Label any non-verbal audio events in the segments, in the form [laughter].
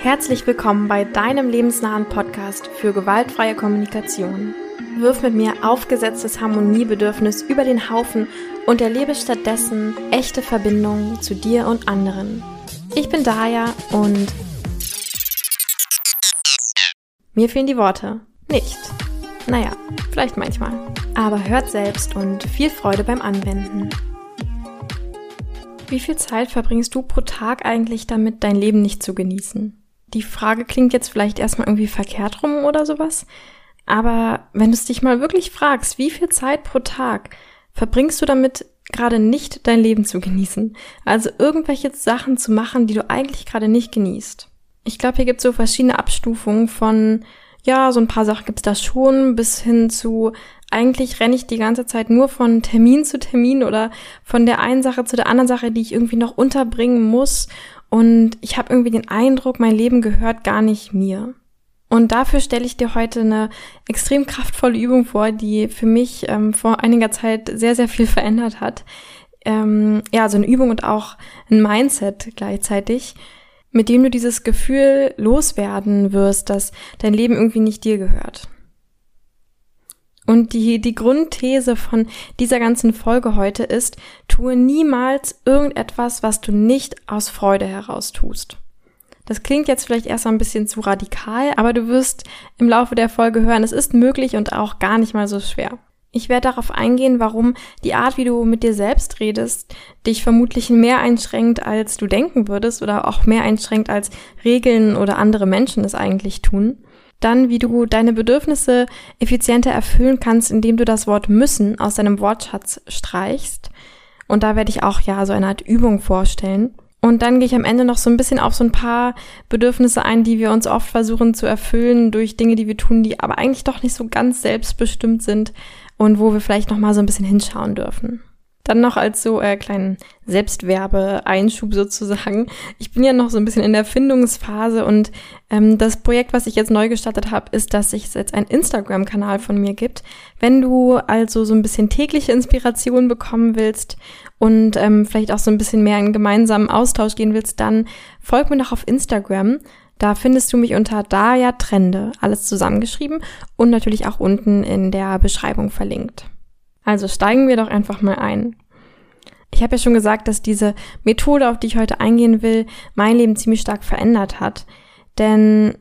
Herzlich willkommen bei deinem lebensnahen Podcast für gewaltfreie Kommunikation. Wirf mit mir aufgesetztes Harmoniebedürfnis über den Haufen und erlebe stattdessen echte Verbindungen zu dir und anderen. Ich bin Daya und mir fehlen die Worte. Nicht. Naja, vielleicht manchmal. Aber hört selbst und viel Freude beim Anwenden. Wie viel Zeit verbringst du pro Tag eigentlich damit, dein Leben nicht zu genießen? Die Frage klingt jetzt vielleicht erstmal irgendwie verkehrt rum oder sowas. Aber wenn du es dich mal wirklich fragst, wie viel Zeit pro Tag verbringst du damit, gerade nicht dein Leben zu genießen? Also irgendwelche Sachen zu machen, die du eigentlich gerade nicht genießt. Ich glaube, hier gibt es so verschiedene Abstufungen von, ja, so ein paar Sachen gibt es da schon, bis hin zu, eigentlich renne ich die ganze Zeit nur von Termin zu Termin oder von der einen Sache zu der anderen Sache, die ich irgendwie noch unterbringen muss und ich habe irgendwie den Eindruck, mein Leben gehört gar nicht mir. Und dafür stelle ich dir heute eine extrem kraftvolle Übung vor, die für mich ähm, vor einiger Zeit sehr, sehr viel [laughs] verändert hat. Ähm, ja, so eine Übung und auch ein Mindset gleichzeitig, mit dem du dieses Gefühl loswerden wirst, dass dein Leben irgendwie nicht dir gehört. Und die, die Grundthese von dieser ganzen Folge heute ist, tue niemals irgendetwas, was du nicht aus Freude heraus tust. Das klingt jetzt vielleicht erst ein bisschen zu radikal, aber du wirst im Laufe der Folge hören, es ist möglich und auch gar nicht mal so schwer. Ich werde darauf eingehen, warum die Art, wie du mit dir selbst redest, dich vermutlich mehr einschränkt, als du denken würdest oder auch mehr einschränkt, als Regeln oder andere Menschen es eigentlich tun. Dann, wie du deine Bedürfnisse effizienter erfüllen kannst, indem du das Wort müssen aus deinem Wortschatz streichst. Und da werde ich auch ja so eine Art Übung vorstellen. Und dann gehe ich am Ende noch so ein bisschen auf so ein paar Bedürfnisse ein, die wir uns oft versuchen zu erfüllen durch Dinge, die wir tun, die aber eigentlich doch nicht so ganz selbstbestimmt sind und wo wir vielleicht noch mal so ein bisschen hinschauen dürfen. Dann noch als so äh, kleinen Selbstwerbe-Einschub sozusagen. Ich bin ja noch so ein bisschen in der Findungsphase und ähm, das Projekt, was ich jetzt neu gestartet habe, ist, dass es jetzt einen Instagram-Kanal von mir gibt. Wenn du also so ein bisschen tägliche Inspiration bekommen willst und ähm, vielleicht auch so ein bisschen mehr in gemeinsamen Austausch gehen willst, dann folg mir doch auf Instagram. Da findest du mich unter Daya Trende, alles zusammengeschrieben und natürlich auch unten in der Beschreibung verlinkt. Also steigen wir doch einfach mal ein. Ich habe ja schon gesagt, dass diese Methode, auf die ich heute eingehen will, mein Leben ziemlich stark verändert hat. Denn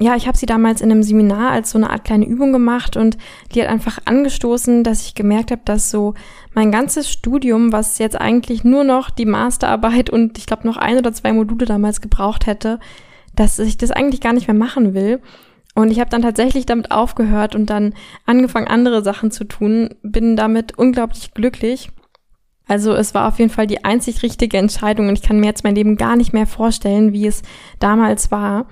ja, ich habe sie damals in einem Seminar als so eine Art kleine Übung gemacht und die hat einfach angestoßen, dass ich gemerkt habe, dass so mein ganzes Studium, was jetzt eigentlich nur noch die Masterarbeit und ich glaube noch ein oder zwei Module damals gebraucht hätte, dass ich das eigentlich gar nicht mehr machen will und ich habe dann tatsächlich damit aufgehört und dann angefangen, andere Sachen zu tun. Bin damit unglaublich glücklich. Also es war auf jeden Fall die einzig richtige Entscheidung und ich kann mir jetzt mein Leben gar nicht mehr vorstellen, wie es damals war.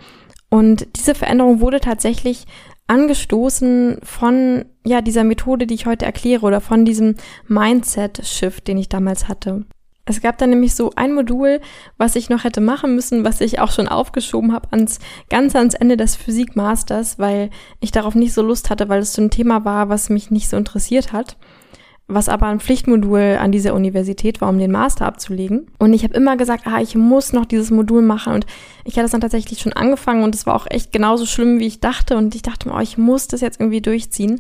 Und diese Veränderung wurde tatsächlich angestoßen von ja dieser Methode, die ich heute erkläre oder von diesem Mindset-Shift, den ich damals hatte. Es gab dann nämlich so ein Modul, was ich noch hätte machen müssen, was ich auch schon aufgeschoben habe ans ganz ans Ende des Physikmasters, weil ich darauf nicht so Lust hatte, weil es so ein Thema war, was mich nicht so interessiert hat, was aber ein Pflichtmodul an dieser Universität war, um den Master abzulegen. Und ich habe immer gesagt, ah, ich muss noch dieses Modul machen und ich hatte es dann tatsächlich schon angefangen und es war auch echt genauso schlimm, wie ich dachte und ich dachte mir, oh, ich muss das jetzt irgendwie durchziehen.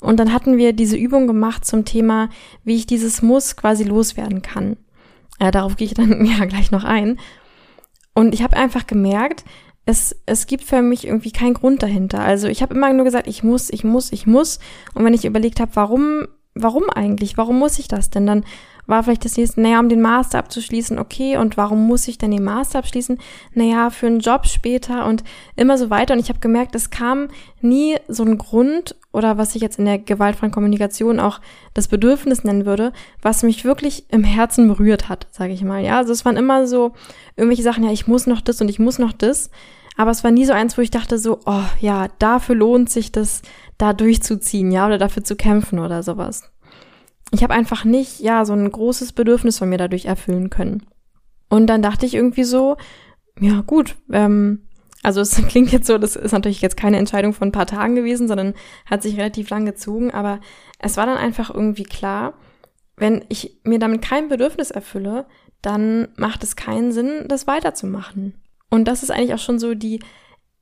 Und dann hatten wir diese Übung gemacht zum Thema, wie ich dieses Muss quasi loswerden kann. Ja, darauf gehe ich dann [laughs] ja gleich noch ein. Und ich habe einfach gemerkt, es, es gibt für mich irgendwie keinen Grund dahinter. Also ich habe immer nur gesagt, ich muss, ich muss, ich muss. Und wenn ich überlegt habe, warum, warum eigentlich? Warum muss ich das denn? Dann war vielleicht das nächste, naja, um den Master abzuschließen, okay, und warum muss ich denn den Master abschließen? Naja, für einen Job später und immer so weiter. Und ich habe gemerkt, es kam nie so ein Grund oder was ich jetzt in der gewaltfreien Kommunikation auch das Bedürfnis nennen würde, was mich wirklich im Herzen berührt hat, sage ich mal. Ja, also es waren immer so irgendwelche Sachen, ja, ich muss noch das und ich muss noch das. Aber es war nie so eins, wo ich dachte so, oh ja, dafür lohnt sich das, da durchzuziehen, ja, oder dafür zu kämpfen oder sowas ich habe einfach nicht, ja, so ein großes Bedürfnis von mir dadurch erfüllen können. Und dann dachte ich irgendwie so, ja gut, ähm, also es [laughs] klingt jetzt so, das ist natürlich jetzt keine Entscheidung von ein paar Tagen gewesen, sondern hat sich relativ lang gezogen, aber es war dann einfach irgendwie klar, wenn ich mir damit kein Bedürfnis erfülle, dann macht es keinen Sinn, das weiterzumachen. Und das ist eigentlich auch schon so die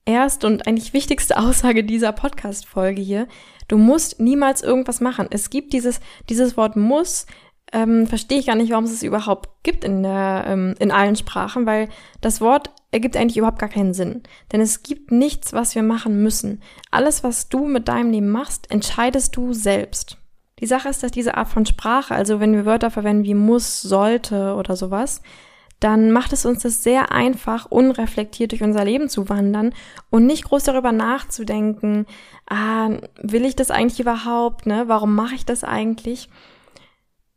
erste und eigentlich wichtigste [laughs] Aussage dieser Podcast-Folge hier. Du musst niemals irgendwas machen. Es gibt dieses, dieses Wort muss, ähm, verstehe ich gar nicht, warum es es überhaupt gibt in, der, ähm, in allen Sprachen, weil das Wort ergibt eigentlich überhaupt gar keinen Sinn. Denn es gibt nichts, was wir machen müssen. Alles, was du mit deinem Leben machst, entscheidest du selbst. Die Sache ist, dass diese Art von Sprache, also wenn wir Wörter verwenden wie muss, sollte oder sowas, dann macht es uns das sehr einfach, unreflektiert durch unser Leben zu wandern und nicht groß darüber nachzudenken, ah, will ich das eigentlich überhaupt, ne? Warum mache ich das eigentlich?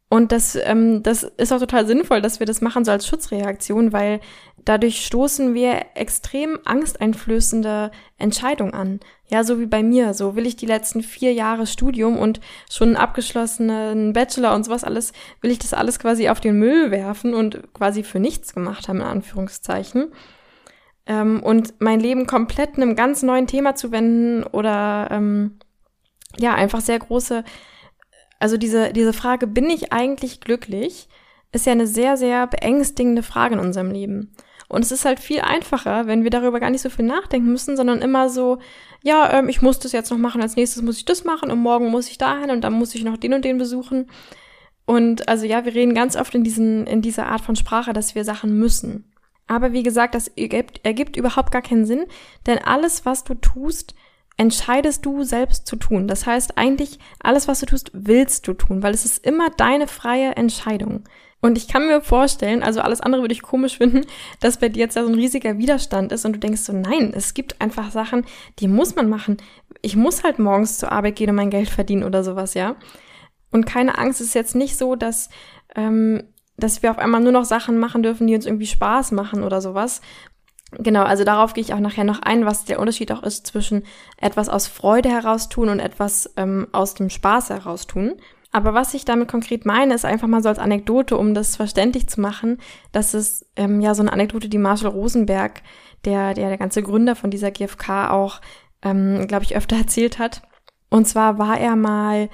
Und das, ähm, das ist auch total sinnvoll, dass wir das machen, so als Schutzreaktion, weil dadurch stoßen wir extrem angsteinflößende Entscheidungen an. Ja, so wie bei mir. So will ich die letzten vier Jahre Studium und schon einen abgeschlossenen Bachelor und sowas alles, will ich das alles quasi auf den Müll werfen und quasi für nichts gemacht haben, in Anführungszeichen. Ähm, und mein Leben komplett einem ganz neuen Thema zu wenden oder ähm, ja, einfach sehr große also diese, diese Frage, bin ich eigentlich glücklich, ist ja eine sehr, sehr beängstigende Frage in unserem Leben. Und es ist halt viel einfacher, wenn wir darüber gar nicht so viel nachdenken müssen, sondern immer so, ja, ähm, ich muss das jetzt noch machen, als nächstes muss ich das machen und morgen muss ich dahin und dann muss ich noch den und den besuchen. Und also ja, wir reden ganz oft in, diesen, in dieser Art von Sprache, dass wir Sachen müssen. Aber wie gesagt, das ergibt, ergibt überhaupt gar keinen Sinn, denn alles, was du tust, entscheidest du selbst zu tun. Das heißt, eigentlich alles, was du tust, willst du tun, weil es ist immer deine freie Entscheidung. Und ich kann mir vorstellen, also alles andere würde ich komisch finden, dass bei dir jetzt da so ein riesiger Widerstand ist und du denkst so, nein, es gibt einfach Sachen, die muss man machen. Ich muss halt morgens zur Arbeit gehen und mein Geld verdienen oder sowas, ja. Und keine Angst, es ist jetzt nicht so, dass, ähm, dass wir auf einmal nur noch Sachen machen dürfen, die uns irgendwie Spaß machen oder sowas, Genau, also darauf gehe ich auch nachher noch ein, was der Unterschied auch ist zwischen etwas aus Freude heraus tun und etwas ähm, aus dem Spaß heraus tun. Aber was ich damit konkret meine, ist einfach mal so als Anekdote, um das verständlich zu machen, dass es ähm, ja so eine Anekdote, die Marshall Rosenberg, der, der der ganze Gründer von dieser GfK auch, ähm, glaube ich, öfter [laughs] erzählt hat. Und zwar war er mal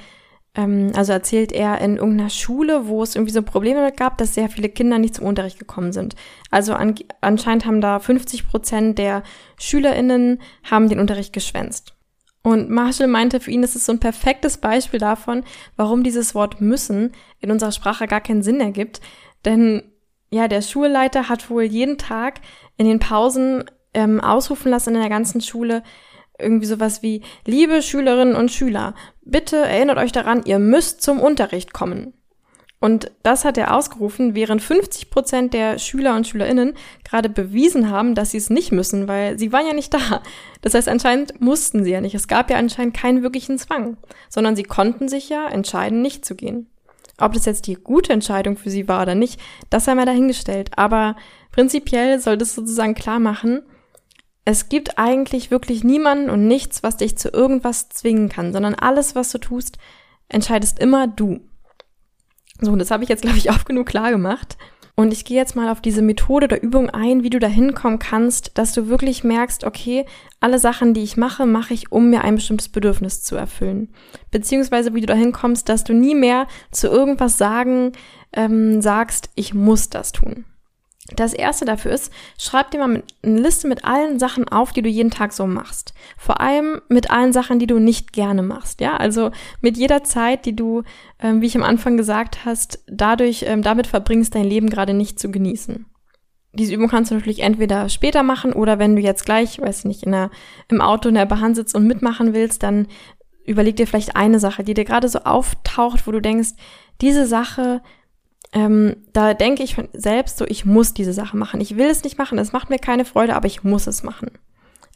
also erzählt er in irgendeiner Schule, wo es irgendwie so Probleme gab, dass sehr viele Kinder nicht zum Unterricht gekommen sind. Also an, anscheinend haben da 50 Prozent der SchülerInnen haben den Unterricht geschwänzt. Und Marshall meinte, für ihn ist es so ein perfektes Beispiel davon, warum dieses Wort müssen in unserer Sprache gar keinen Sinn ergibt. Denn ja, der Schulleiter hat wohl jeden Tag in den Pausen ähm, ausrufen lassen in der ganzen Schule, irgendwie sowas wie, liebe Schülerinnen und Schüler, bitte erinnert euch daran, ihr müsst zum Unterricht kommen. Und das hat er ausgerufen, während 50 Prozent der Schüler und Schülerinnen gerade bewiesen haben, dass sie es nicht müssen, weil sie waren ja nicht da. Das heißt, anscheinend mussten sie ja nicht. Es gab ja anscheinend keinen wirklichen Zwang, sondern sie konnten sich ja entscheiden, nicht zu gehen. Ob das jetzt die gute Entscheidung für sie war oder nicht, das haben wir dahingestellt. Aber prinzipiell soll das sozusagen klar machen, es gibt eigentlich wirklich niemanden und nichts, was dich zu irgendwas zwingen kann, sondern alles, was du tust, entscheidest immer du. So, und das habe ich jetzt, [laughs] glaube ich, oft genug klar gemacht. Und ich gehe jetzt mal auf diese Methode oder Übung ein, wie du da hinkommen kannst, dass du wirklich merkst, okay, alle Sachen, die ich mache, mache ich, um mir ein bestimmtes Bedürfnis zu erfüllen. Beziehungsweise wie du da hinkommst, dass du nie mehr zu irgendwas sagen, ähm, sagst, ich muss das tun. Das erste dafür ist, schreib dir mal eine Liste mit allen Sachen auf, die du jeden Tag so machst. Vor allem mit allen Sachen, die du nicht gerne machst. Ja, also mit jeder Zeit, die du, ähm, wie ich am Anfang gesagt hast, dadurch, ähm, damit verbringst, dein Leben gerade nicht zu genießen. Diese Übung kannst du natürlich entweder später machen oder wenn du jetzt gleich, weiß nicht, in der, im Auto in der Bahn sitzt und mitmachen willst, dann überleg dir vielleicht eine Sache, die dir gerade so auftaucht, wo du denkst, diese Sache ähm, da denke ich selbst so, ich muss diese Sache machen. Ich will es nicht machen, es macht mir keine Freude, aber ich muss es machen.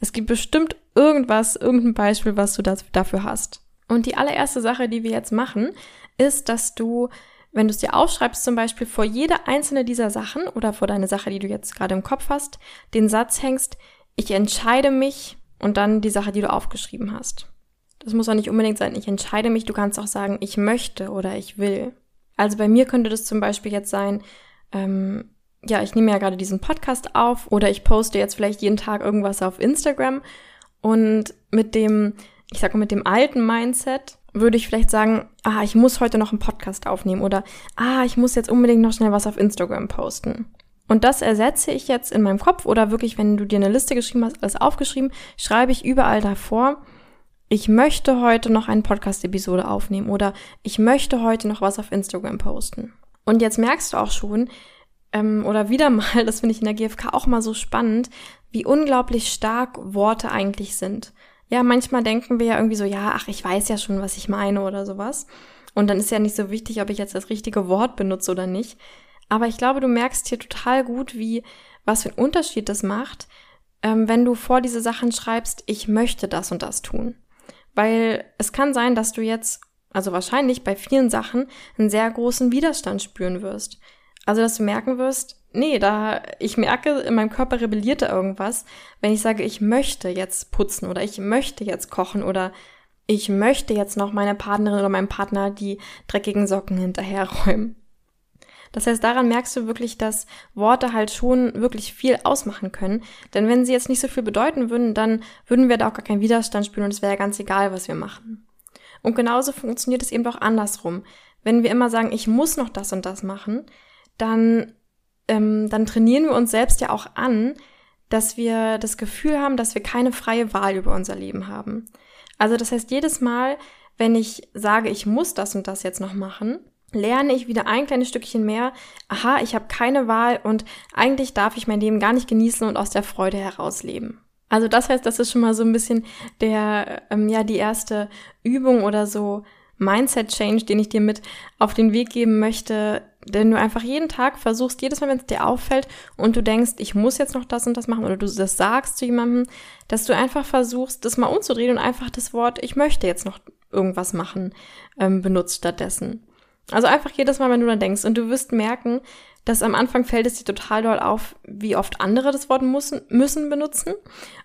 Es gibt bestimmt irgendwas, irgendein Beispiel, was du das, dafür hast. Und die allererste Sache, die wir jetzt machen, ist, dass du, wenn du es dir aufschreibst, zum Beispiel vor jede einzelne dieser Sachen oder vor deine Sache, die du jetzt gerade im Kopf hast, den Satz hängst, ich entscheide mich und dann die Sache, die du aufgeschrieben hast. Das muss auch nicht unbedingt sein, ich entscheide mich, du kannst auch sagen, ich möchte oder ich will. Also bei mir könnte das zum Beispiel jetzt sein, ähm, ja, ich nehme ja gerade diesen Podcast auf oder ich poste jetzt vielleicht jeden Tag irgendwas auf Instagram und mit dem, ich sage mal, mit dem alten Mindset würde ich vielleicht sagen, ah, ich muss heute noch einen Podcast aufnehmen oder ah, ich muss jetzt unbedingt noch schnell was auf Instagram posten. Und das ersetze ich jetzt in meinem Kopf oder wirklich, wenn du dir eine Liste geschrieben hast, alles aufgeschrieben, schreibe ich überall davor, ich möchte heute noch eine Podcast-Episode aufnehmen oder ich möchte heute noch was auf Instagram posten. Und jetzt merkst du auch schon, ähm, oder wieder mal, [laughs] das finde ich in der GfK auch mal so spannend, wie unglaublich stark Worte eigentlich sind. Ja, manchmal denken wir ja irgendwie so, ja, ach, ich weiß ja schon, was ich meine oder sowas. Und dann ist ja nicht so wichtig, ob ich jetzt das richtige Wort benutze oder nicht. Aber ich glaube, du merkst hier total gut, wie, was für einen Unterschied das macht, ähm, wenn du vor diese Sachen schreibst, ich möchte das und das tun. Weil es kann sein, dass du jetzt, also wahrscheinlich bei vielen Sachen, einen sehr großen Widerstand spüren wirst. Also, dass du merken wirst, nee, da, ich merke, in meinem Körper rebelliert da irgendwas, wenn ich sage, ich möchte jetzt putzen oder ich möchte jetzt kochen oder ich möchte jetzt noch meine Partnerin oder meinem Partner die dreckigen Socken hinterherräumen. Das heißt, daran merkst du wirklich, dass Worte halt schon wirklich viel ausmachen können. Denn wenn sie jetzt nicht so viel bedeuten würden, dann würden wir da auch gar keinen Widerstand spüren und es wäre ja ganz egal, was wir machen. Und genauso funktioniert es eben auch andersrum. Wenn wir immer sagen, ich muss noch das und das machen, dann, ähm, dann trainieren wir uns selbst ja auch an, dass wir das Gefühl haben, dass wir keine freie Wahl über unser Leben haben. Also das heißt, jedes Mal, wenn ich sage, ich muss das und das jetzt noch machen, lerne ich wieder ein kleines Stückchen mehr, aha, ich habe keine Wahl und eigentlich darf ich mein Leben gar nicht genießen und aus der Freude herausleben. Also das heißt, das ist schon mal so ein bisschen der, ähm, ja, die erste Übung oder so Mindset-Change, den ich dir mit auf den Weg geben möchte, denn du einfach jeden Tag versuchst, jedes Mal, wenn es dir auffällt und du denkst, ich muss jetzt noch das und das machen oder du das sagst zu jemandem, dass du einfach versuchst, das mal umzudrehen und einfach das Wort, ich möchte jetzt noch irgendwas machen, ähm, benutzt stattdessen. Also einfach jedes Mal, wenn du dann denkst und du wirst merken, dass am Anfang fällt es dir total doll auf, wie oft andere das Wort müssen, müssen benutzen.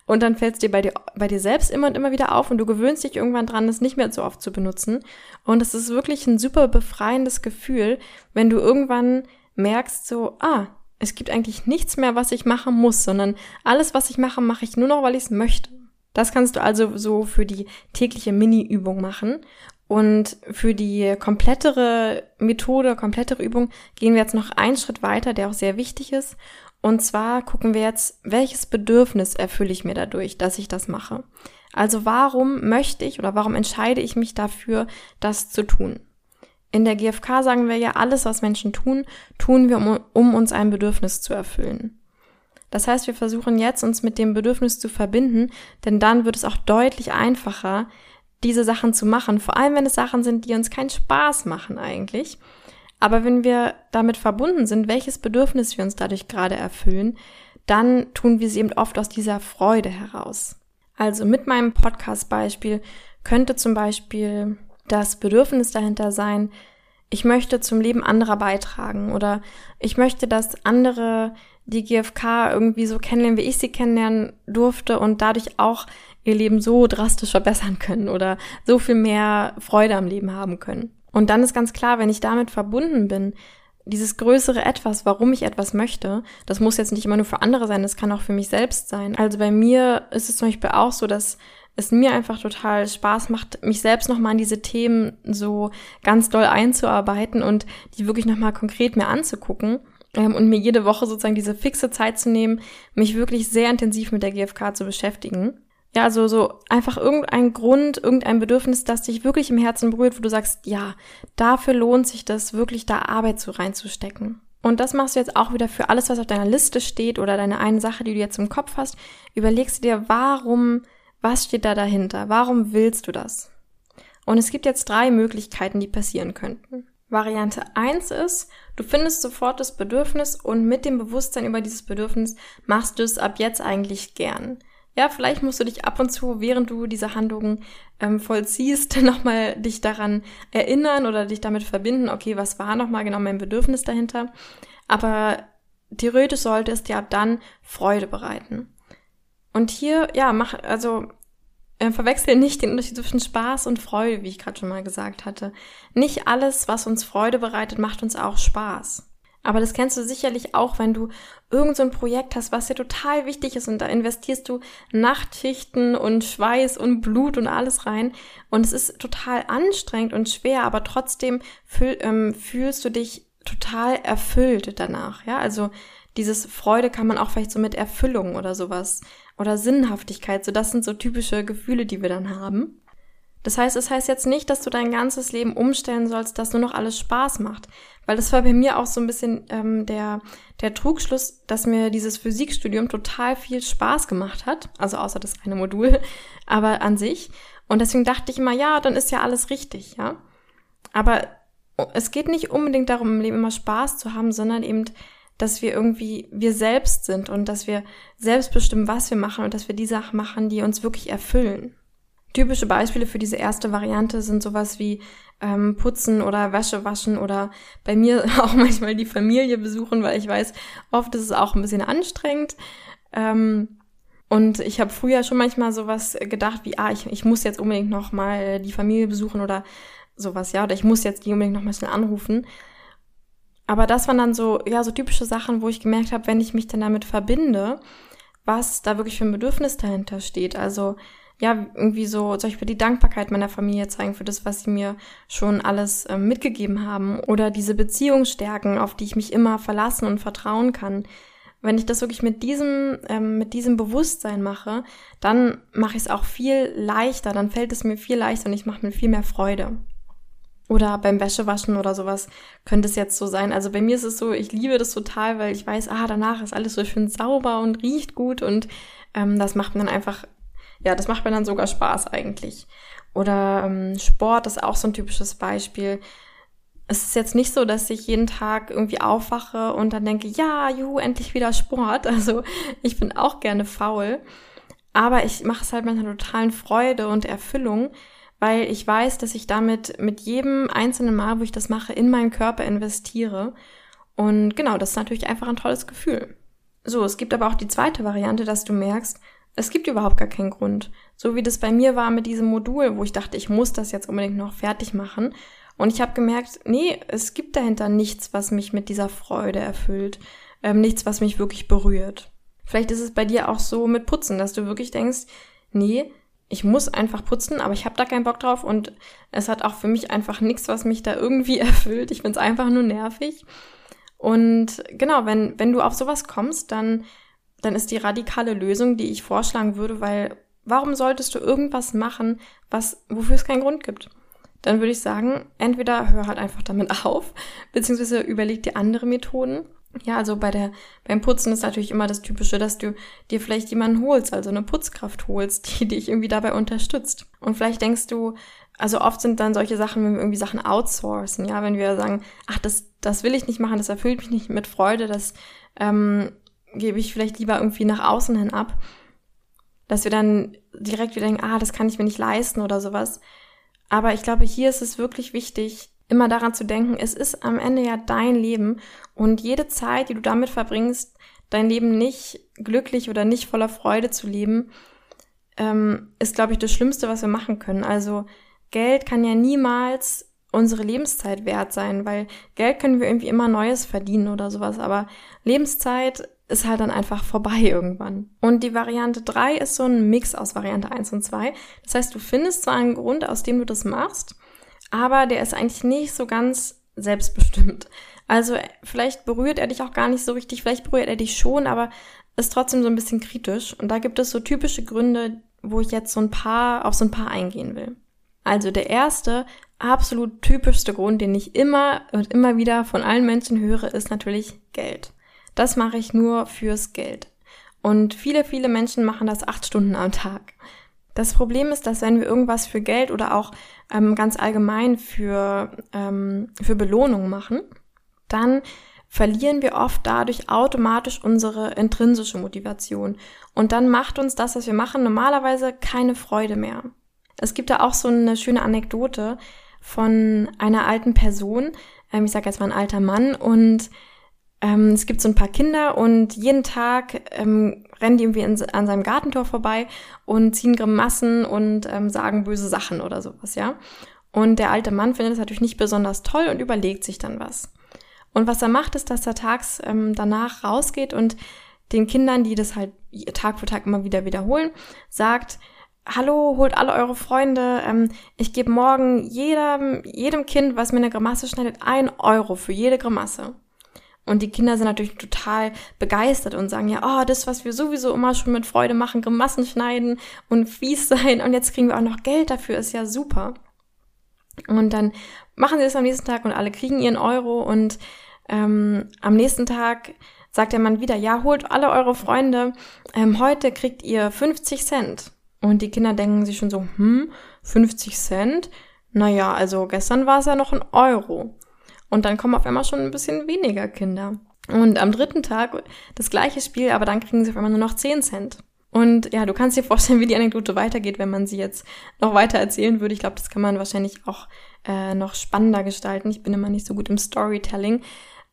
Und dann fällt es dir bei, dir bei dir selbst immer und immer wieder auf und du gewöhnst dich irgendwann dran, es nicht mehr so oft zu benutzen. Und es ist wirklich ein super befreiendes Gefühl, wenn du irgendwann merkst so, ah, es gibt eigentlich nichts mehr, was ich machen muss, sondern alles, was ich mache, mache ich nur noch, weil ich es möchte. Das kannst du also so für die tägliche Mini-Übung machen. Und für die komplettere Methode, komplettere Übung gehen wir jetzt noch einen Schritt weiter, der auch sehr wichtig ist. Und zwar gucken wir jetzt, welches Bedürfnis erfülle ich mir dadurch, dass ich das mache. Also warum möchte ich oder warum entscheide ich mich dafür, das zu tun? In der GfK sagen wir ja, alles, was Menschen tun, tun wir, um, um uns ein Bedürfnis zu erfüllen. Das heißt, wir versuchen jetzt, uns mit dem Bedürfnis zu verbinden, denn dann wird es auch deutlich einfacher, diese Sachen zu machen. Vor allem, wenn es Sachen sind, die uns keinen Spaß machen eigentlich. Aber wenn wir damit verbunden sind, welches Bedürfnis wir uns dadurch gerade erfüllen, dann tun wir sie eben oft aus dieser Freude heraus. Also mit meinem Podcast-Beispiel könnte zum Beispiel das Bedürfnis dahinter sein, ich möchte zum Leben anderer beitragen oder ich möchte, dass andere die GfK irgendwie so kennenlernen, wie ich sie kennenlernen durfte und dadurch auch ihr Leben so drastisch verbessern können oder so viel mehr Freude am Leben haben können. Und dann ist ganz klar, wenn ich damit verbunden bin, dieses größere Etwas, warum ich etwas möchte, das muss jetzt nicht immer nur für andere sein, das kann auch für mich selbst sein. Also bei mir ist es zum Beispiel auch so, dass es mir einfach total Spaß macht, mich selbst nochmal an diese Themen so ganz doll einzuarbeiten und die wirklich nochmal konkret mir anzugucken ähm, und mir jede Woche sozusagen diese fixe Zeit zu nehmen, mich wirklich sehr intensiv mit der GfK zu beschäftigen. Ja, also so einfach irgendein Grund, irgendein Bedürfnis, das dich wirklich im Herzen berührt, wo du sagst, ja, dafür lohnt sich das, wirklich da Arbeit so reinzustecken. Und das machst du jetzt auch wieder für alles, was auf deiner Liste steht oder deine eine Sache, die du jetzt im Kopf hast. Überlegst du dir, warum, was steht da dahinter? Warum willst du das? Und es gibt jetzt drei Möglichkeiten, die passieren könnten. Variante eins ist, du findest sofort das Bedürfnis und mit dem Bewusstsein über dieses Bedürfnis machst du es ab jetzt eigentlich gern. Ja, vielleicht musst du dich ab und zu, während du diese Handlungen ähm, vollziehst, [laughs] nochmal dich daran erinnern oder dich damit verbinden, okay, was war nochmal genau mein Bedürfnis dahinter? Aber theoretisch sollte es dir ab dann Freude bereiten. Und hier, ja, mach, also äh, verwechsel nicht den Unterschied zwischen Spaß und Freude, wie ich gerade schon mal gesagt hatte. Nicht alles, was uns Freude bereitet, macht uns auch Spaß. Aber das kennst du sicherlich auch, wenn du irgend so ein Projekt hast, was dir total wichtig ist und da investierst du Nachtschichten und Schweiß und Blut und alles rein und es ist total anstrengend und schwer, aber trotzdem fühl, ähm, fühlst du dich total erfüllt danach, ja? Also dieses Freude kann man auch vielleicht so mit Erfüllung oder sowas oder Sinnhaftigkeit, so das sind so typische Gefühle, die wir dann haben. Das heißt, es heißt jetzt nicht, dass du dein ganzes Leben umstellen sollst, dass nur noch alles Spaß macht. Weil das war bei mir auch so ein bisschen ähm, der, der Trugschluss, dass mir dieses Physikstudium total viel Spaß gemacht hat. Also außer das eine Modul, [laughs] aber an sich. Und deswegen dachte ich immer, ja, dann ist ja alles richtig, ja. Aber es geht nicht unbedingt darum, im Leben immer Spaß zu haben, sondern eben, dass wir irgendwie wir selbst sind und dass wir selbst bestimmen, was wir machen und dass wir die Sachen machen, die uns wirklich erfüllen. Typische Beispiele für diese erste Variante sind sowas wie ähm, Putzen oder Wäsche waschen oder bei mir [laughs] auch manchmal die Familie besuchen, weil ich weiß, oft ist es auch ein bisschen anstrengend. Ähm, und ich habe früher schon manchmal sowas gedacht wie, ah, ich, ich muss jetzt unbedingt noch mal die Familie besuchen oder sowas, ja, oder ich muss jetzt die unbedingt noch mal schnell anrufen. Aber das waren dann so, ja, so typische Sachen, wo ich gemerkt habe, wenn ich mich dann damit verbinde, was da wirklich für ein Bedürfnis dahinter steht. Also ja, irgendwie so zum Beispiel die Dankbarkeit meiner Familie zeigen für das, was sie mir schon alles äh, mitgegeben haben oder diese Beziehung stärken, auf die ich mich immer verlassen und vertrauen kann. Wenn ich das wirklich mit diesem, ähm, mit diesem Bewusstsein mache, dann mache ich es auch viel leichter, dann fällt es mir viel leichter und ich mache mir viel mehr Freude. Oder beim Wäschewaschen oder sowas könnte es jetzt so sein. Also bei mir ist es so, ich liebe das total, weil ich weiß, ah, danach ist alles so schön sauber und riecht gut und ähm, das macht mir dann einfach ja, das macht mir dann sogar Spaß eigentlich. Oder ähm, Sport ist auch so ein typisches Beispiel. Es ist jetzt nicht so, dass ich jeden Tag irgendwie aufwache und dann denke, ja, juhu, endlich wieder Sport. [laughs] Also ich bin auch gerne faul. Aber ich mache es halt mit einer totalen Freude und Erfüllung, weil ich weiß, dass ich damit mit jedem einzelnen Mal, wo ich das mache, in meinen Körper investiere. Und genau, das ist natürlich einfach ein tolles Gefühl. So, es gibt aber auch die zweite Variante, dass du merkst, es gibt überhaupt gar keinen Grund. So wie das bei mir war mit diesem Modul, wo ich dachte, ich muss das jetzt unbedingt noch fertig machen. Und ich habe gemerkt, nee, es gibt dahinter nichts, was mich mit dieser Freude erfüllt. Ähm, nichts, was mich wirklich berührt. Vielleicht ist es bei dir auch so mit Putzen, dass du wirklich denkst, nee, ich muss einfach putzen, aber ich habe da keinen Bock drauf und es hat auch für mich einfach nichts, was mich da irgendwie [laughs] erfüllt. Ich find's einfach nur nervig. Und genau, wenn, wenn du auf sowas kommst, dann dann ist die radikale Lösung, die ich vorschlagen würde, weil warum solltest du irgendwas machen, was, wofür es keinen Grund gibt? Dann würde ich sagen, entweder hör halt einfach damit [laughs] auf, beziehungsweise überleg dir andere Methoden. Ja, also bei der, beim Putzen ist natürlich immer das Typische, dass du dir vielleicht jemanden holst, also eine Putzkraft holst, [laughs] die dich irgendwie dabei unterstützt. Und vielleicht denkst du, also oft sind dann solche Sachen, wenn wir irgendwie Sachen outsourcen, ja, wenn wir sagen, ach, das, das will ich nicht machen, das erfüllt mich nicht mit Freude, das ähm, gebe ich vielleicht lieber irgendwie nach außen hin ab, dass wir dann direkt wieder denken, ah, das kann ich mir nicht leisten oder sowas. Aber ich glaube, hier ist es wirklich wichtig, immer daran zu denken, es ist am Ende ja dein Leben und jede Zeit, die du damit verbringst, dein Leben nicht glücklich oder nicht voller Freude zu leben, ähm, ist, glaube ich, das Schlimmste, was wir machen können. Also Geld kann ja niemals unsere Lebenszeit wert sein, weil Geld können wir irgendwie immer Neues verdienen oder sowas, aber Lebenszeit ist halt dann einfach vorbei [laughs] irgendwann. Und die Variante 3 ist so ein Mix aus Variante 1 und 2. Das heißt, du findest zwar einen Grund, aus dem du das machst, aber der ist eigentlich nicht so ganz selbstbestimmt. Also vielleicht berührt er dich auch gar nicht so richtig, vielleicht berührt er dich schon, aber ist trotzdem so ein bisschen kritisch. Und da gibt es so typische Gründe, wo ich jetzt so ein paar, auf so ein paar eingehen will. Also der erste, absolut typischste Grund, den ich immer und immer wieder von allen Menschen höre, ist natürlich Geld. Das mache ich nur fürs Geld. Und viele, viele Menschen machen das acht Stunden am Tag. Das Problem ist, dass wenn wir irgendwas für Geld oder auch ähm, ganz allgemein für, ähm, für Belohnung machen, dann verlieren wir oft dadurch automatisch unsere intrinsische Motivation. Und dann macht uns das, was wir machen, normalerweise keine Freude mehr. Es gibt da auch so eine schöne Anekdote von einer alten Person, ähm, ich sage jetzt mal ein alter Mann, und ähm, es gibt so ein paar Kinder und jeden Tag ähm, rennen die irgendwie in, an seinem Gartentor vorbei und ziehen Grimassen und ähm, sagen böse Sachen oder sowas, ja. Und der alte Mann findet das natürlich nicht besonders toll und überlegt sich dann was. Und was er macht, ist, dass er tags ähm, danach rausgeht und den Kindern, die das halt Tag für Tag immer wieder wiederholen, sagt, Hallo, holt alle eure Freunde. Ähm, ich gebe morgen jedem, jedem Kind, was mir eine Grimasse schneidet, ein Euro für jede Grimasse. Und die Kinder sind natürlich total begeistert und sagen ja, oh, das, was wir sowieso immer schon mit Freude machen, Grimassen schneiden und fies [laughs] sein und jetzt kriegen wir auch noch Geld dafür, ist ja super. Und dann machen sie das am nächsten Tag und alle kriegen ihren Euro und ähm, am nächsten Tag sagt der Mann wieder, ja, holt alle eure Freunde, ähm, heute kriegt ihr 50 Cent. Und die Kinder denken sich schon so, hm, 50 Cent? Naja, also gestern war es ja noch ein Euro. Und dann kommen auf einmal schon ein bisschen weniger Kinder. Und am dritten Tag das gleiche Spiel, aber dann kriegen sie auf einmal nur noch 10 Cent. Und ja, du kannst dir [laughs] vorstellen, wie die Anekdote weitergeht, wenn man sie jetzt noch weiter erzählen würde. Ich glaube, das kann man wahrscheinlich auch äh, noch spannender gestalten. Ich bin immer nicht so gut im Storytelling.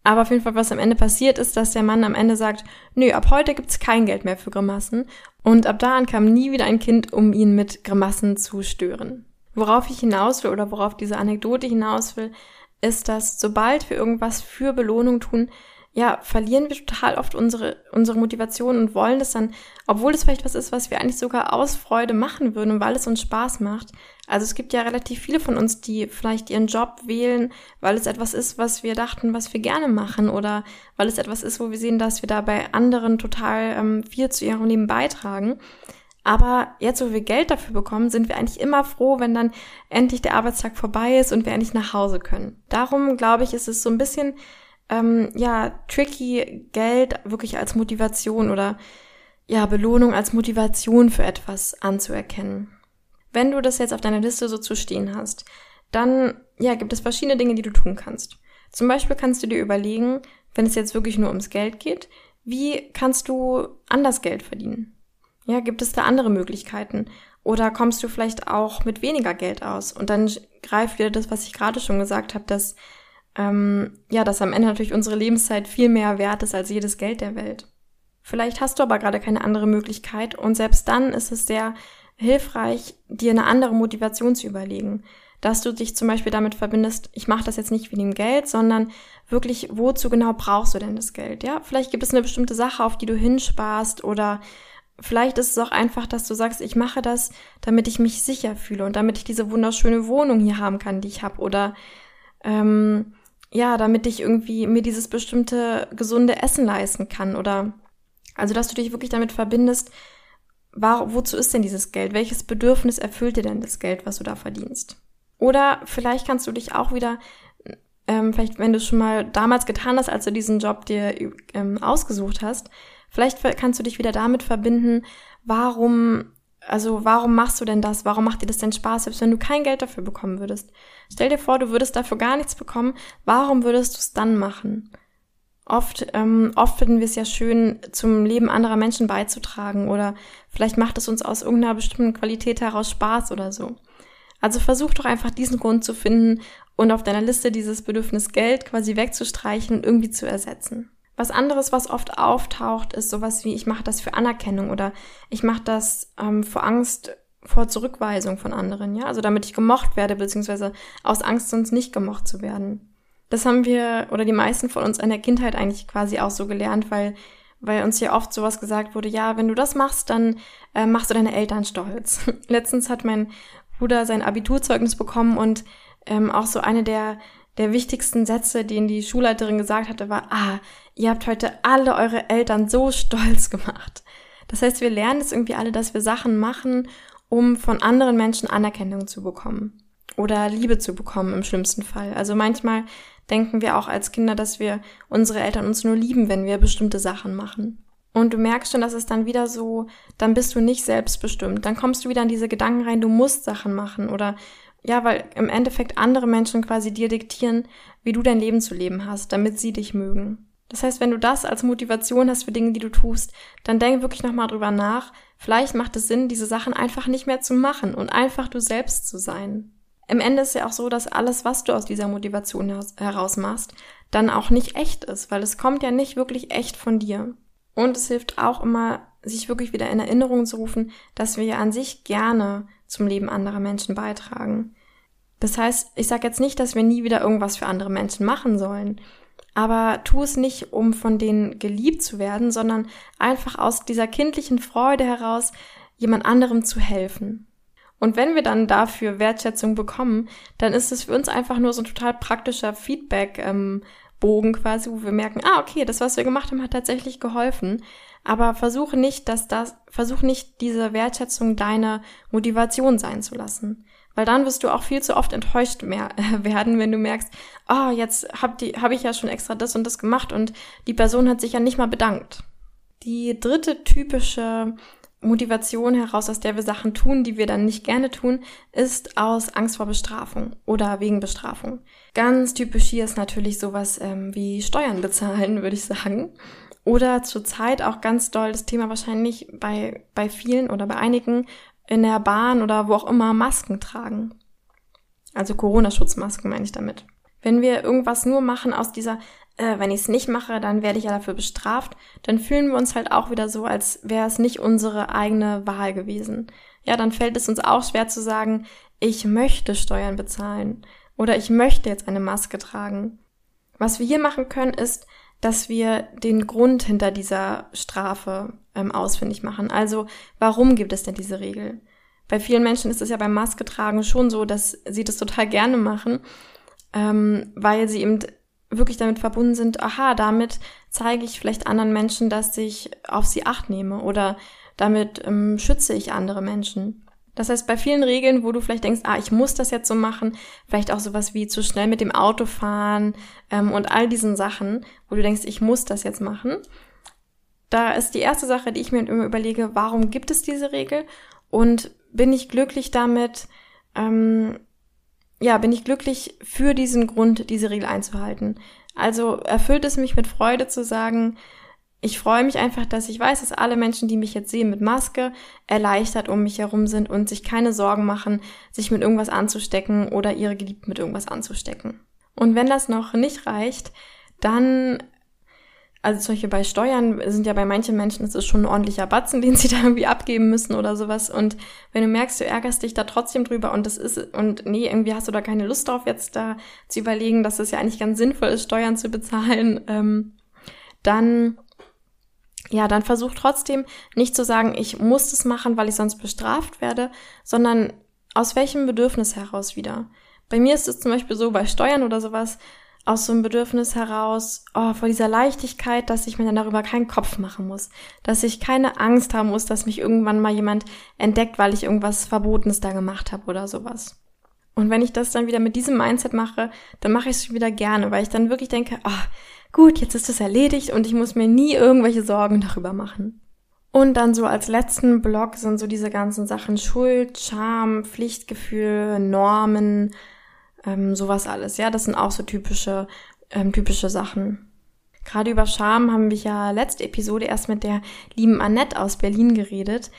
Aber auf jeden Fall, was am Ende passiert, ist, dass der Mann am Ende sagt, nö, ab heute gibt's kein Geld mehr für Grimassen. Und ab da an kam nie wieder ein Kind, um ihn mit Grimassen zu stören. Worauf ich hinaus will oder worauf diese Anekdote hinaus will, ist, dass sobald wir irgendwas für Belohnung tun, ja, verlieren wir total oft unsere, unsere Motivation und wollen das dann, obwohl es vielleicht was ist, was wir eigentlich sogar aus Freude machen würden weil es uns Spaß macht. Also es gibt ja relativ viele von uns, die vielleicht ihren Job wählen, weil es etwas ist, was wir dachten, was wir gerne machen oder weil es etwas ist, wo wir sehen, dass wir da bei anderen total ähm, viel zu ihrem Leben beitragen. Aber jetzt, wo wir Geld dafür bekommen, sind wir eigentlich immer froh, wenn dann endlich der Arbeitstag vorbei ist und wir endlich nach Hause können. Darum glaube ich, ist es so ein bisschen ähm, ja, tricky, Geld wirklich als Motivation oder ja, Belohnung als Motivation für etwas anzuerkennen. Wenn du das jetzt auf deiner Liste so zu stehen hast, dann ja, gibt es verschiedene Dinge, die du tun kannst. Zum Beispiel kannst du dir überlegen, wenn es jetzt wirklich nur ums Geld geht, wie kannst du anders Geld verdienen? Ja, gibt es da andere Möglichkeiten? Oder kommst du vielleicht auch mit weniger Geld aus? Und dann greift wieder das, was ich gerade schon gesagt habe, dass ähm, ja, dass am Ende natürlich unsere Lebenszeit viel mehr wert ist als jedes Geld der Welt. Vielleicht hast du aber gerade keine andere Möglichkeit und selbst dann ist es sehr hilfreich, dir eine andere Motivation zu überlegen. Dass du dich zum Beispiel damit verbindest, ich mache das jetzt nicht wegen dem Geld, sondern wirklich, wozu genau brauchst du denn das Geld? Ja, vielleicht gibt es eine bestimmte Sache, auf die du hinsparst oder vielleicht ist es auch einfach, dass du sagst, ich mache das, damit ich mich sicher fühle und damit ich diese wunderschöne Wohnung hier haben kann, die ich habe oder ähm, ja, damit ich irgendwie mir dieses bestimmte gesunde Essen leisten kann oder also, dass du dich wirklich damit verbindest, war, wozu ist denn dieses Geld? Welches Bedürfnis erfüllt dir denn das Geld, was du da verdienst? Oder vielleicht kannst du dich auch wieder, ähm, vielleicht wenn du es schon mal damals getan hast, als du diesen Job dir ähm, ausgesucht hast, vielleicht kannst du dich wieder damit verbinden, warum also warum machst du denn das? Warum macht dir das denn Spaß, selbst wenn du kein Geld dafür bekommen würdest? Stell dir vor, du würdest dafür gar nichts bekommen. Warum würdest du es dann machen? Oft, ähm, oft finden wir es ja schön, zum Leben anderer Menschen beizutragen oder vielleicht macht es uns aus irgendeiner bestimmten Qualität heraus Spaß oder so. Also versuch doch einfach diesen Grund zu finden und auf deiner Liste dieses Bedürfnis Geld quasi wegzustreichen und irgendwie zu ersetzen. Was anderes, was oft auftaucht, ist sowas wie, ich mache das für Anerkennung oder ich mache das ähm, vor Angst vor Zurückweisung von anderen, ja, also damit ich gemocht werde, beziehungsweise aus Angst sonst nicht gemocht zu werden. Das haben wir oder die meisten von uns in der Kindheit eigentlich quasi auch so gelernt, weil weil uns hier oft sowas gesagt wurde, ja, wenn du das machst, dann äh, machst du deine Eltern stolz. [laughs] Letztens hat mein Bruder sein Abiturzeugnis bekommen und ähm, auch so eine der der wichtigsten Sätze, den die Schulleiterin gesagt hatte, war, ah, ihr habt heute alle eure Eltern so [laughs] stolz gemacht. Das heißt, wir lernen es irgendwie alle, dass wir Sachen machen, um von anderen Menschen Anerkennung zu bekommen oder Liebe zu bekommen im schlimmsten Fall. Also manchmal denken wir auch als Kinder, dass wir unsere Eltern uns nur lieben, wenn wir bestimmte Sachen machen. Und du merkst schon, dass es dann wieder so, dann bist du nicht selbstbestimmt. Dann kommst du wieder an diese Gedanken rein, du musst Sachen machen oder ja, weil im Endeffekt andere Menschen quasi dir diktieren, wie du dein Leben zu leben hast, damit sie dich mögen. Das heißt, wenn du das als Motivation hast für Dinge, die du tust, dann denk wirklich nochmal drüber nach. Vielleicht macht es Sinn, diese Sachen einfach nicht mehr zu machen und einfach du selbst zu sein. Im Ende ist ja auch so, dass alles, was du aus dieser Motivation heraus machst, dann auch nicht echt ist, weil es kommt ja nicht wirklich echt von dir. Und es hilft auch immer, sich wirklich wieder in Erinnerung zu rufen, dass wir ja an sich gerne zum Leben anderer Menschen beitragen. Das heißt, ich sage jetzt nicht, dass wir nie wieder irgendwas für andere Menschen machen sollen, aber tu es nicht, um von denen geliebt zu werden, sondern einfach aus dieser kindlichen Freude heraus, jemand anderem zu helfen. Und wenn wir dann dafür Wertschätzung bekommen, dann ist es für uns einfach nur so ein total praktischer Feedback, ähm, quasi, wo wir merken, ah, okay, das, was wir gemacht haben, hat tatsächlich geholfen. Aber versuche nicht, dass das, versuch nicht diese Wertschätzung deine Motivation sein zu lassen. Weil dann wirst du auch viel zu oft enttäuscht mehr, [laughs] werden, wenn du merkst, oh, jetzt hab, hab ich ja schon extra das und das gemacht und die Person hat sich ja nicht mal bedankt. Die dritte typische Motivation heraus, aus der wir Sachen tun, die wir dann nicht gerne tun, ist aus Angst vor Bestrafung oder wegen Bestrafung. Ganz typisch hier ist natürlich sowas ähm, wie Steuern bezahlen, [laughs] würde ich sagen. Oder zurzeit auch ganz doll das Thema wahrscheinlich bei, bei vielen oder bei einigen in der Bahn oder wo auch immer Masken tragen. Also Corona-Schutzmasken meine ich damit. Wenn wir irgendwas nur machen aus dieser äh, wenn ich es nicht mache, dann werde ich ja dafür bestraft, dann fühlen wir uns halt auch wieder so, als wäre es nicht unsere eigene Wahl gewesen. Ja, dann fällt es uns auch schwer zu sagen, ich möchte Steuern bezahlen oder ich möchte jetzt eine Maske tragen. Was wir hier machen können, ist, dass wir den Grund hinter dieser Strafe ähm, ausfindig machen. Also, warum gibt es denn diese Regel? Bei vielen Menschen ist es ja beim Maske tragen schon so, dass sie das total gerne machen, ähm, weil sie eben wirklich damit verbunden sind, aha, damit zeige ich vielleicht anderen Menschen, dass ich auf sie acht nehme oder damit ähm, schütze ich andere Menschen. Das heißt, bei vielen Regeln, wo du vielleicht denkst, ah, ich muss das jetzt so machen, vielleicht auch sowas wie zu schnell mit dem Auto fahren ähm, und all diesen Sachen, wo du denkst, ich muss das jetzt machen, da ist die erste Sache, die ich mir immer überlege, warum gibt es diese Regel und bin ich glücklich damit, ähm, ja, bin ich glücklich für diesen Grund, diese Regel einzuhalten. Also erfüllt es mich mit Freude zu sagen, ich freue mich einfach, dass ich weiß, dass alle Menschen, die mich jetzt sehen mit Maske, erleichtert um mich herum sind und sich keine Sorgen machen, sich mit irgendwas anzustecken oder ihre Geliebten mit irgendwas anzustecken. Und wenn das noch nicht reicht, dann also solche bei Steuern sind ja bei manchen Menschen, das ist schon ein ordentlicher Batzen, [laughs] den sie da irgendwie abgeben müssen oder sowas. Und wenn du merkst, du ärgerst dich da trotzdem drüber und das ist, und nee, irgendwie hast du da keine Lust drauf, jetzt da zu überlegen, dass es ja eigentlich ganz sinnvoll ist, Steuern zu bezahlen, ähm, dann, ja, dann versuch trotzdem nicht zu sagen, ich muss das machen, weil ich sonst bestraft werde, sondern aus welchem Bedürfnis heraus wieder. Bei mir ist es zum Beispiel so, bei Steuern oder sowas, aus so einem Bedürfnis heraus, oh, vor dieser Leichtigkeit, dass ich mir dann darüber keinen Kopf machen muss, dass ich keine Angst haben muss, dass mich irgendwann mal jemand entdeckt, weil ich irgendwas Verbotenes da gemacht habe oder sowas. Und wenn ich das dann wieder mit diesem Mindset mache, dann mache ich es wieder gerne, weil ich dann wirklich denke, oh, gut, jetzt ist es erledigt und ich muss mir nie irgendwelche Sorgen darüber machen. Und dann so als letzten Block sind so diese ganzen Sachen Schuld, Scham, Pflichtgefühl, Normen, ähm, sowas alles. Ja, das sind auch so typische, ähm, typische Sachen. Gerade über Scham haben wir ja letzte Episode erst mit der lieben Annette aus Berlin geredet,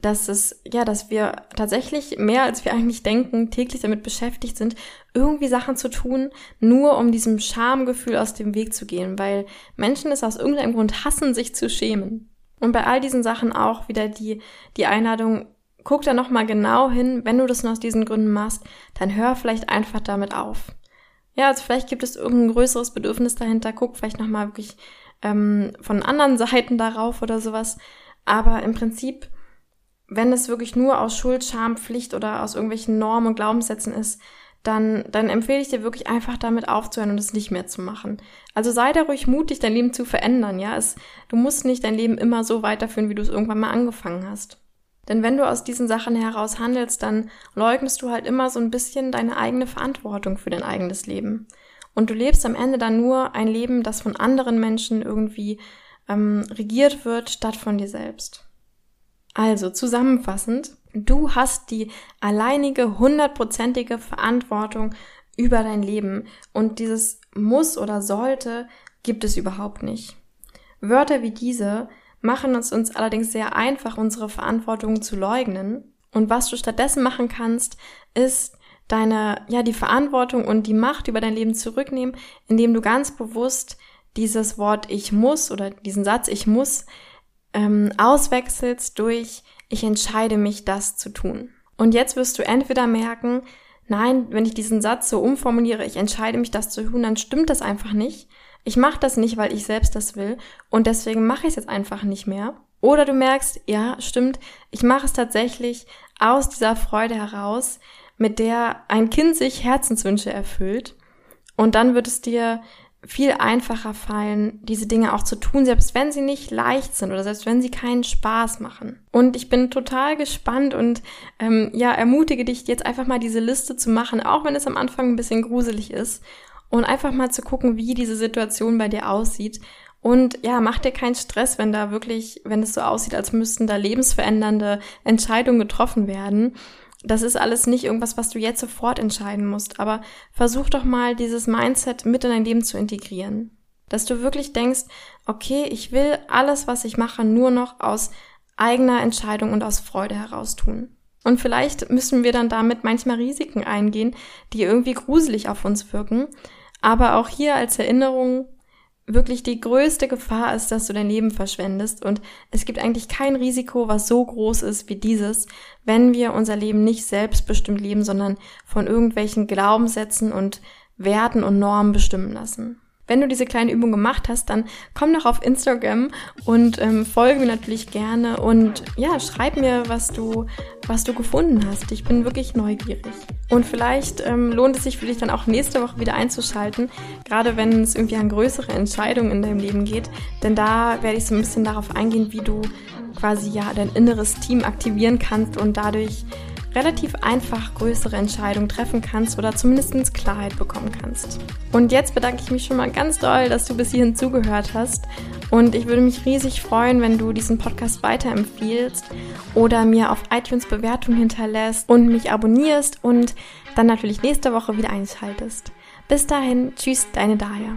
dass es, ja, dass wir tatsächlich mehr als wir eigentlich denken, täglich damit beschäftigt sind, irgendwie Sachen zu tun, nur um diesem Schamgefühl aus dem Weg zu gehen, weil Menschen es aus irgendeinem Grund hassen, sich zu schämen. Und bei all diesen Sachen auch wieder die, die Einladung, guck da nochmal genau hin, wenn du das nur aus diesen Gründen machst, dann hör vielleicht einfach damit auf. Ja, also vielleicht gibt es irgendein größeres Bedürfnis dahinter, guck vielleicht nochmal wirklich ähm, von anderen [laughs] Seiten darauf oder sowas. Aber im Prinzip, wenn es wirklich nur aus Schuld, Scham, Pflicht oder aus irgendwelchen Normen und Glaubenssätzen ist, dann, dann empfehle ich dir wirklich einfach damit aufzuhören und es nicht mehr zu machen. Also sei da ruhig mutig, dein Leben zu verändern, ja. Es, du musst nicht dein Leben immer so weiterführen, wie du es irgendwann mal angefangen hast. Denn wenn du aus diesen Sachen heraus handelst, dann leugnest du halt immer so ein bisschen deine eigene Verantwortung für dein eigenes Leben. Und du lebst am Ende dann nur ein Leben, das von anderen Menschen irgendwie ähm, regiert wird, statt von dir selbst. Also zusammenfassend, du hast die alleinige, hundertprozentige Verantwortung über dein Leben und dieses muss oder sollte gibt es überhaupt nicht. Wörter wie diese machen es uns allerdings sehr einfach, unsere Verantwortung zu leugnen. Und was du stattdessen machen kannst, ist deine, ja, die Verantwortung und die Macht über dein Leben zurücknehmen, indem du ganz bewusst dieses Wort ich muss oder diesen Satz ich muss ähm, auswechselst durch ich entscheide mich, das zu tun. Und jetzt wirst du entweder merken, nein, wenn ich diesen Satz so umformuliere, ich entscheide mich, das zu tun, dann stimmt das einfach nicht. Ich mache das nicht, weil ich selbst das will und deswegen mache ich es jetzt einfach nicht mehr. Oder du merkst, ja, stimmt, ich mache es tatsächlich aus dieser Freude heraus, mit der ein Kind sich Herzenswünsche erfüllt. Und dann wird es dir viel einfacher fallen, diese Dinge auch zu tun, selbst wenn sie nicht leicht sind oder selbst wenn sie keinen Spaß machen. Und ich bin total gespannt und ähm, ja, ermutige dich jetzt einfach mal diese Liste zu machen, auch wenn es am Anfang ein bisschen gruselig ist. Und einfach mal zu gucken, wie diese Situation bei dir aussieht. Und ja, mach dir keinen Stress, wenn da wirklich, wenn es so aussieht, als müssten da lebensverändernde Entscheidungen getroffen werden das ist alles nicht irgendwas, was du jetzt sofort entscheiden musst, aber versuch doch mal dieses Mindset mit in dein Leben zu integrieren. Dass du wirklich denkst, okay, ich will alles, was ich mache, nur noch aus eigener Entscheidung und aus Freude heraus tun. Und vielleicht müssen wir dann damit manchmal Risiken eingehen, die irgendwie gruselig auf uns wirken. Aber auch hier als Erinnerung, wirklich die größte Gefahr ist, dass du dein Leben verschwendest und es gibt eigentlich kein Risiko, was so groß ist wie dieses, wenn wir unser Leben nicht selbstbestimmt leben, sondern von irgendwelchen Glaubenssätzen und Werten und Normen bestimmen lassen. Wenn du diese kleine Übung gemacht hast, dann komm doch auf Instagram und ähm, folge mir natürlich gerne und ja, schreib mir, was du, was du gefunden hast. Ich bin wirklich neugierig. Und vielleicht ähm, lohnt es sich für dich dann auch nächste Woche wieder einzuschalten, gerade wenn es irgendwie an größere Entscheidungen in deinem Leben geht. Denn da werde ich so ein bisschen darauf eingehen, wie du quasi ja dein inneres Team aktivieren kannst und dadurch relativ einfach größere Entscheidungen treffen kannst oder zumindest Klarheit bekommen kannst. Und jetzt bedanke ich mich schon mal ganz doll, dass du bis hierhin zugehört hast. Und ich würde mich riesig freuen, wenn du diesen Podcast weiterempfiehlst oder mir auf iTunes Bewertung hinterlässt und mich abonnierst und dann natürlich nächste Woche wieder einschaltest. Bis dahin, tschüss, deine Daya.